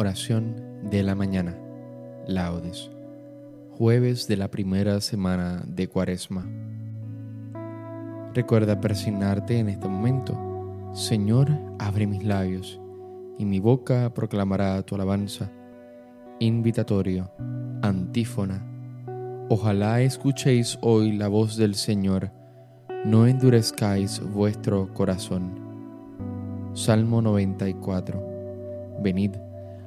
Oración de la mañana. Laudes. Jueves de la primera semana de Cuaresma. Recuerda persignarte en este momento. Señor, abre mis labios, y mi boca proclamará tu alabanza. Invitatorio. Antífona. Ojalá escuchéis hoy la voz del Señor, no endurezcáis vuestro corazón. Salmo 94. Venid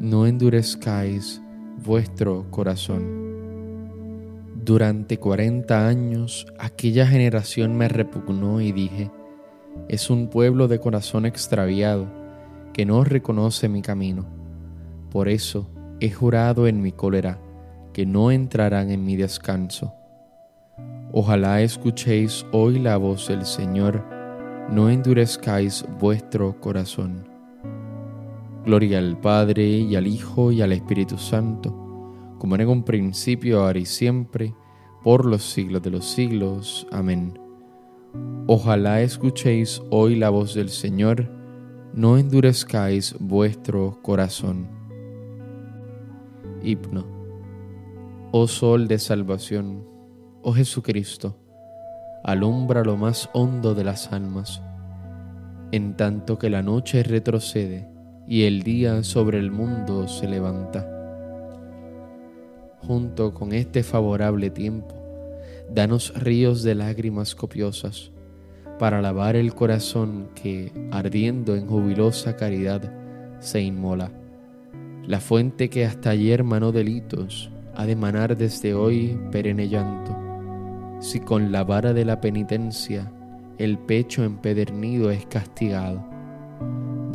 no endurezcáis vuestro corazón. Durante cuarenta años aquella generación me repugnó y dije, es un pueblo de corazón extraviado que no reconoce mi camino. Por eso he jurado en mi cólera que no entrarán en mi descanso. Ojalá escuchéis hoy la voz del Señor, no endurezcáis vuestro corazón. Gloria al Padre y al Hijo y al Espíritu Santo, como en un principio, ahora y siempre, por los siglos de los siglos. Amén. Ojalá escuchéis hoy la voz del Señor, no endurezcáis vuestro corazón. Hipno. Oh Sol de Salvación, oh Jesucristo, alumbra lo más hondo de las almas, en tanto que la noche retrocede y el día sobre el mundo se levanta. Junto con este favorable tiempo, danos ríos de lágrimas copiosas para lavar el corazón que, ardiendo en jubilosa caridad, se inmola. La fuente que hasta ayer manó delitos ha de manar desde hoy perenne llanto si con la vara de la penitencia el pecho empedernido es castigado.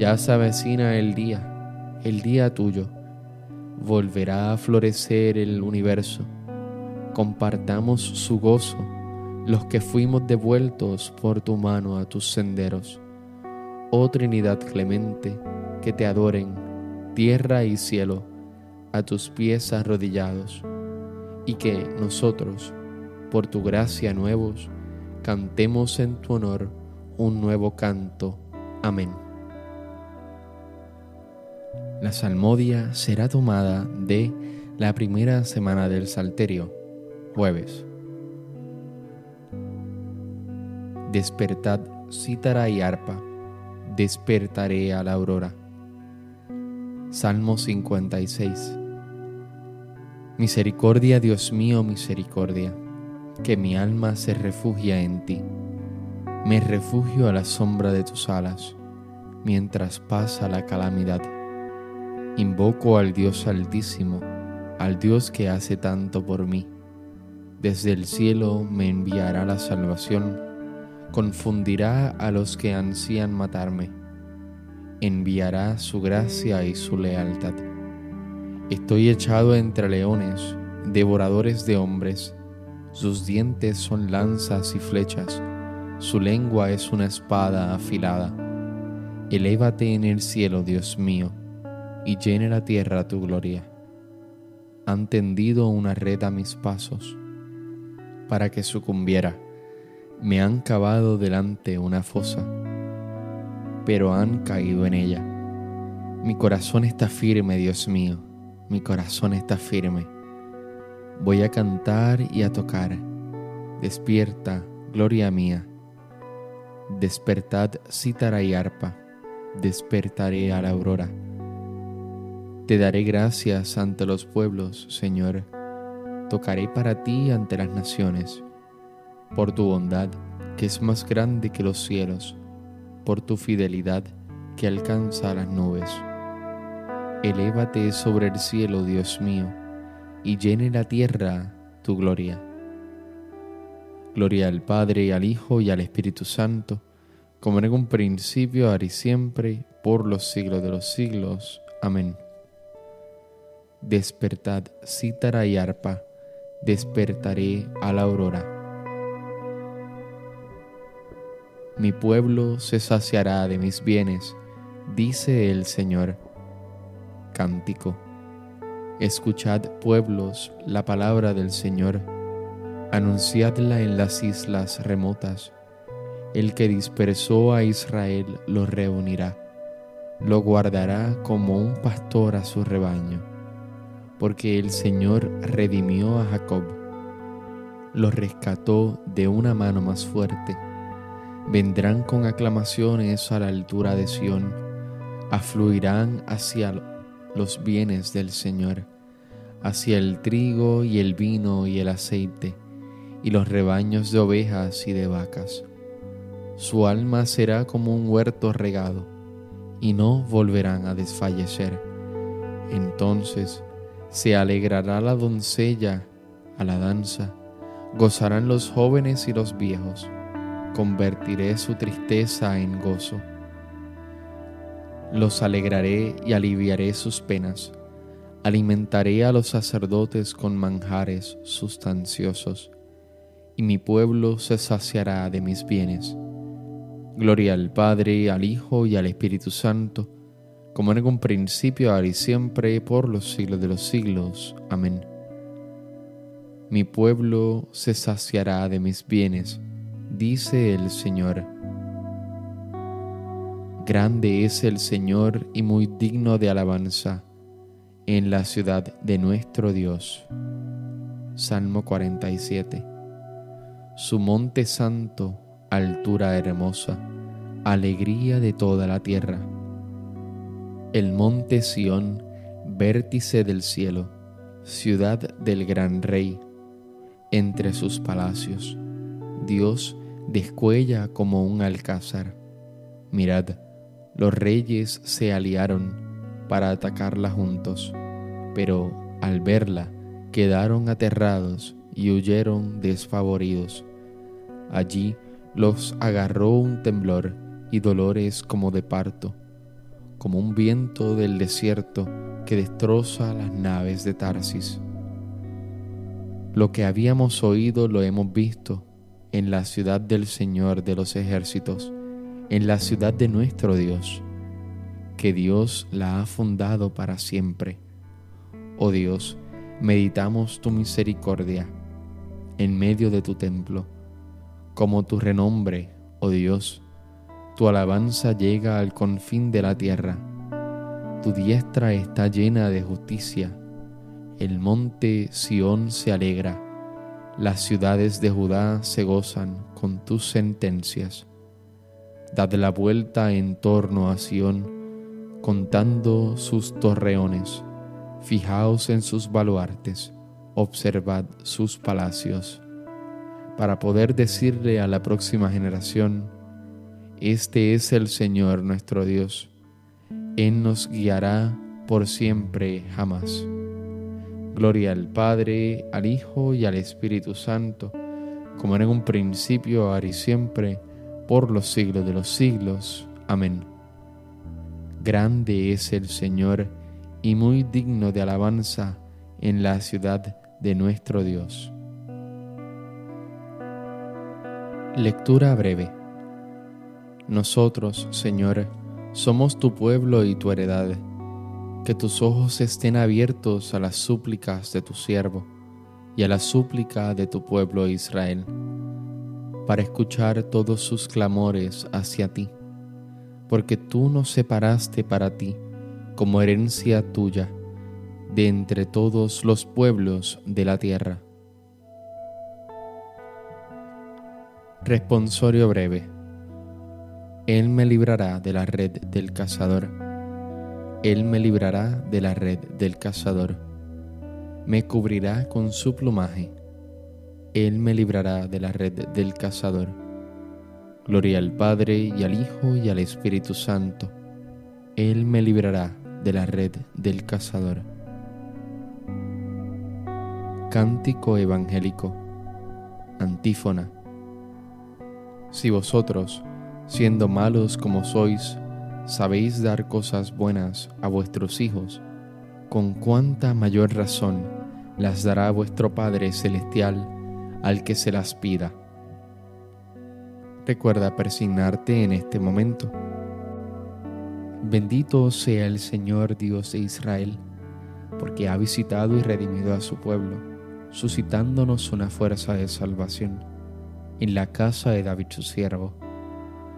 Ya se avecina el día, el día tuyo, volverá a florecer el universo. Compartamos su gozo los que fuimos devueltos por tu mano a tus senderos. Oh Trinidad clemente, que te adoren tierra y cielo a tus pies arrodillados, y que nosotros, por tu gracia nuevos, cantemos en tu honor un nuevo canto. Amén. La salmodia será tomada de la primera semana del Salterio, jueves. Despertad cítara y arpa, despertaré a la aurora. Salmo 56. Misericordia, Dios mío, misericordia que mi alma se refugia en ti. Me refugio a la sombra de tus alas, mientras pasa la calamidad. Invoco al Dios altísimo, al Dios que hace tanto por mí. Desde el cielo me enviará la salvación, confundirá a los que ansían matarme, enviará su gracia y su lealtad. Estoy echado entre leones, devoradores de hombres, sus dientes son lanzas y flechas, su lengua es una espada afilada. Elévate en el cielo, Dios mío, y llene la tierra tu gloria. han tendido una red a mis pasos para que sucumbiera. Me han cavado delante una fosa, pero han caído en ella. Mi corazón está firme, Dios mío, mi corazón está firme. Voy a cantar y a tocar. Despierta, gloria mía. Despertad cítara y arpa, despertaré a la aurora. Te daré gracias ante los pueblos, Señor. Tocaré para ti ante las naciones, por tu bondad, que es más grande que los cielos, por tu fidelidad, que alcanza las nubes. Elévate sobre el cielo, Dios mío, y llene la tierra tu gloria. Gloria al Padre, al Hijo y al Espíritu Santo, como en un principio, ahora y siempre, por los siglos de los siglos. Amén. Despertad cítara y arpa, despertaré a la aurora. Mi pueblo se saciará de mis bienes, dice el Señor. Cántico. Escuchad, pueblos, la palabra del Señor, anunciadla en las islas remotas. El que dispersó a Israel lo reunirá, lo guardará como un pastor a su rebaño porque el Señor redimió a Jacob, lo rescató de una mano más fuerte. Vendrán con aclamaciones a la altura de Sión, afluirán hacia los bienes del Señor, hacia el trigo y el vino y el aceite, y los rebaños de ovejas y de vacas. Su alma será como un huerto regado, y no volverán a desfallecer. Entonces se alegrará la doncella a la danza, gozarán los jóvenes y los viejos, convertiré su tristeza en gozo. Los alegraré y aliviaré sus penas, alimentaré a los sacerdotes con manjares sustanciosos, y mi pueblo se saciará de mis bienes. Gloria al Padre, al Hijo y al Espíritu Santo, como en un principio, ahora y siempre, por los siglos de los siglos. Amén. Mi pueblo se saciará de mis bienes, dice el Señor. Grande es el Señor y muy digno de alabanza en la ciudad de nuestro Dios. Salmo 47. Su monte santo, altura hermosa, alegría de toda la tierra el monte Sión, vértice del cielo, ciudad del gran rey. Entre sus palacios, Dios descuella como un alcázar. Mirad, los reyes se aliaron para atacarla juntos, pero al verla quedaron aterrados y huyeron desfavoridos. Allí los agarró un temblor y dolores como de parto como un viento del desierto que destroza las naves de Tarsis. Lo que habíamos oído lo hemos visto en la ciudad del Señor de los ejércitos, en la ciudad de nuestro Dios, que Dios la ha fundado para siempre. Oh Dios, meditamos tu misericordia en medio de tu templo, como tu renombre, oh Dios, tu alabanza llega al confín de la tierra. Tu diestra está llena de justicia. El monte Sión se alegra. Las ciudades de Judá se gozan con tus sentencias. Dad la vuelta en torno a Sión, contando sus torreones. Fijaos en sus baluartes, observad sus palacios, para poder decirle a la próxima generación, este es el Señor nuestro Dios. Él nos guiará por siempre jamás. Gloria al Padre, al Hijo y al Espíritu Santo, como en un principio, ahora y siempre, por los siglos de los siglos. Amén. Grande es el Señor y muy digno de alabanza en la ciudad de nuestro Dios. Lectura breve nosotros, Señor, somos tu pueblo y tu heredad. que tus ojos estén abiertos a las súplicas de tu siervo y a la súplica de tu pueblo Israel, para escuchar todos sus clamores hacia ti, porque tú nos separaste para ti como herencia tuya de entre todos los pueblos de la tierra. Responsorio breve. Él me librará de la red del cazador. Él me librará de la red del cazador. Me cubrirá con su plumaje. Él me librará de la red del cazador. Gloria al Padre y al Hijo y al Espíritu Santo. Él me librará de la red del cazador. Cántico Evangélico. Antífona. Si vosotros, siendo malos como sois, sabéis dar cosas buenas a vuestros hijos, con cuánta mayor razón las dará vuestro Padre Celestial al que se las pida. Recuerda persignarte en este momento. Bendito sea el Señor Dios de Israel, porque ha visitado y redimido a su pueblo suscitándonos una fuerza de salvación en la casa de David su siervo,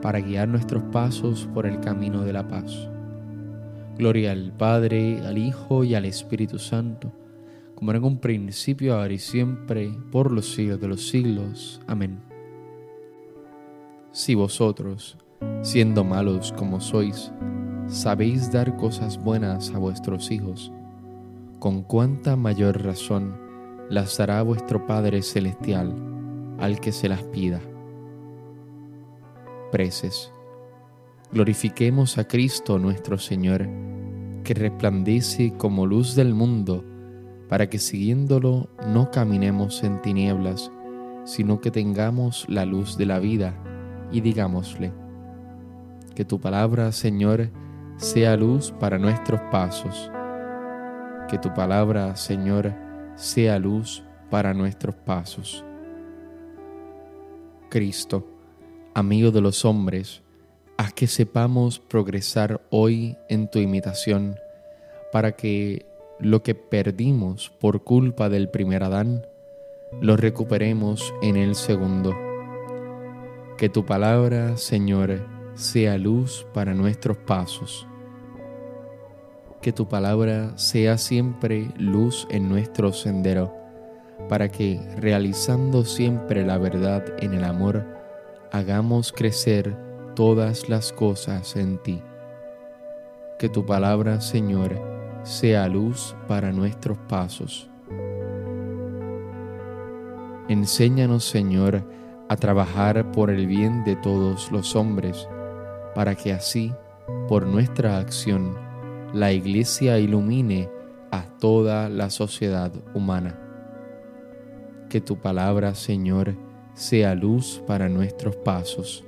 para guiar nuestros pasos por el camino de la paz. Gloria al Padre, al Hijo y al Espíritu Santo, como era en un principio, ahora y siempre, por los siglos de los siglos. Amén. Si vosotros, siendo malos como sois, sabéis dar cosas buenas a vuestros hijos, con cuánta mayor razón las dará vuestro Padre Celestial al que se las pida. Preces. Glorifiquemos a Cristo nuestro Señor, que resplandece como luz del mundo, para que siguiéndolo no caminemos en tinieblas, sino que tengamos la luz de la vida, y digámosle, que tu palabra, Señor, sea luz para nuestros pasos que tu palabra, Señor, sea luz para nuestros pasos. Cristo, amigo de los hombres, haz que sepamos progresar hoy en tu imitación, para que lo que perdimos por culpa del primer Adán, lo recuperemos en el segundo. Que tu palabra, Señor, sea luz para nuestros pasos que tu palabra sea siempre luz en nuestro sendero, para que, realizando siempre la verdad en el amor, hagamos crecer todas las cosas en ti. Que tu palabra, Señor, sea luz para nuestros pasos. Enséñanos, Señor, a trabajar por el bien de todos los hombres, para que así, por nuestra acción, la Iglesia ilumine a toda la sociedad humana. Que tu palabra, Señor, sea luz para nuestros pasos.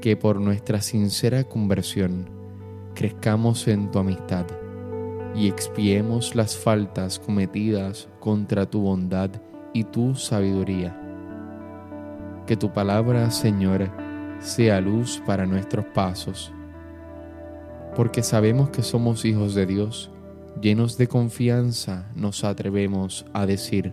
Que por nuestra sincera conversión crezcamos en tu amistad y expiemos las faltas cometidas contra tu bondad y tu sabiduría. Que tu palabra, Señor, sea luz para nuestros pasos porque sabemos que somos hijos de Dios, llenos de confianza nos atrevemos a decir,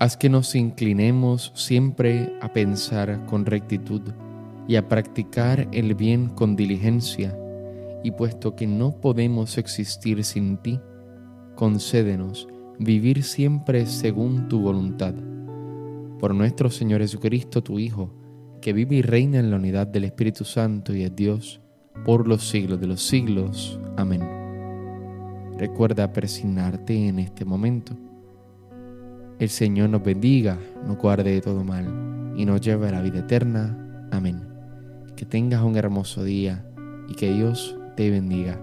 haz que nos inclinemos siempre a pensar con rectitud y a practicar el bien con diligencia, y puesto que no podemos existir sin ti, concédenos vivir siempre según tu voluntad. Por nuestro Señor Jesucristo, tu Hijo, que vive y reina en la unidad del Espíritu Santo y es Dios, por los siglos de los siglos. Amén. Recuerda persignarte en este momento. El Señor nos bendiga, nos guarde de todo mal y nos lleve a la vida eterna. Amén. Que tengas un hermoso día y que Dios te bendiga.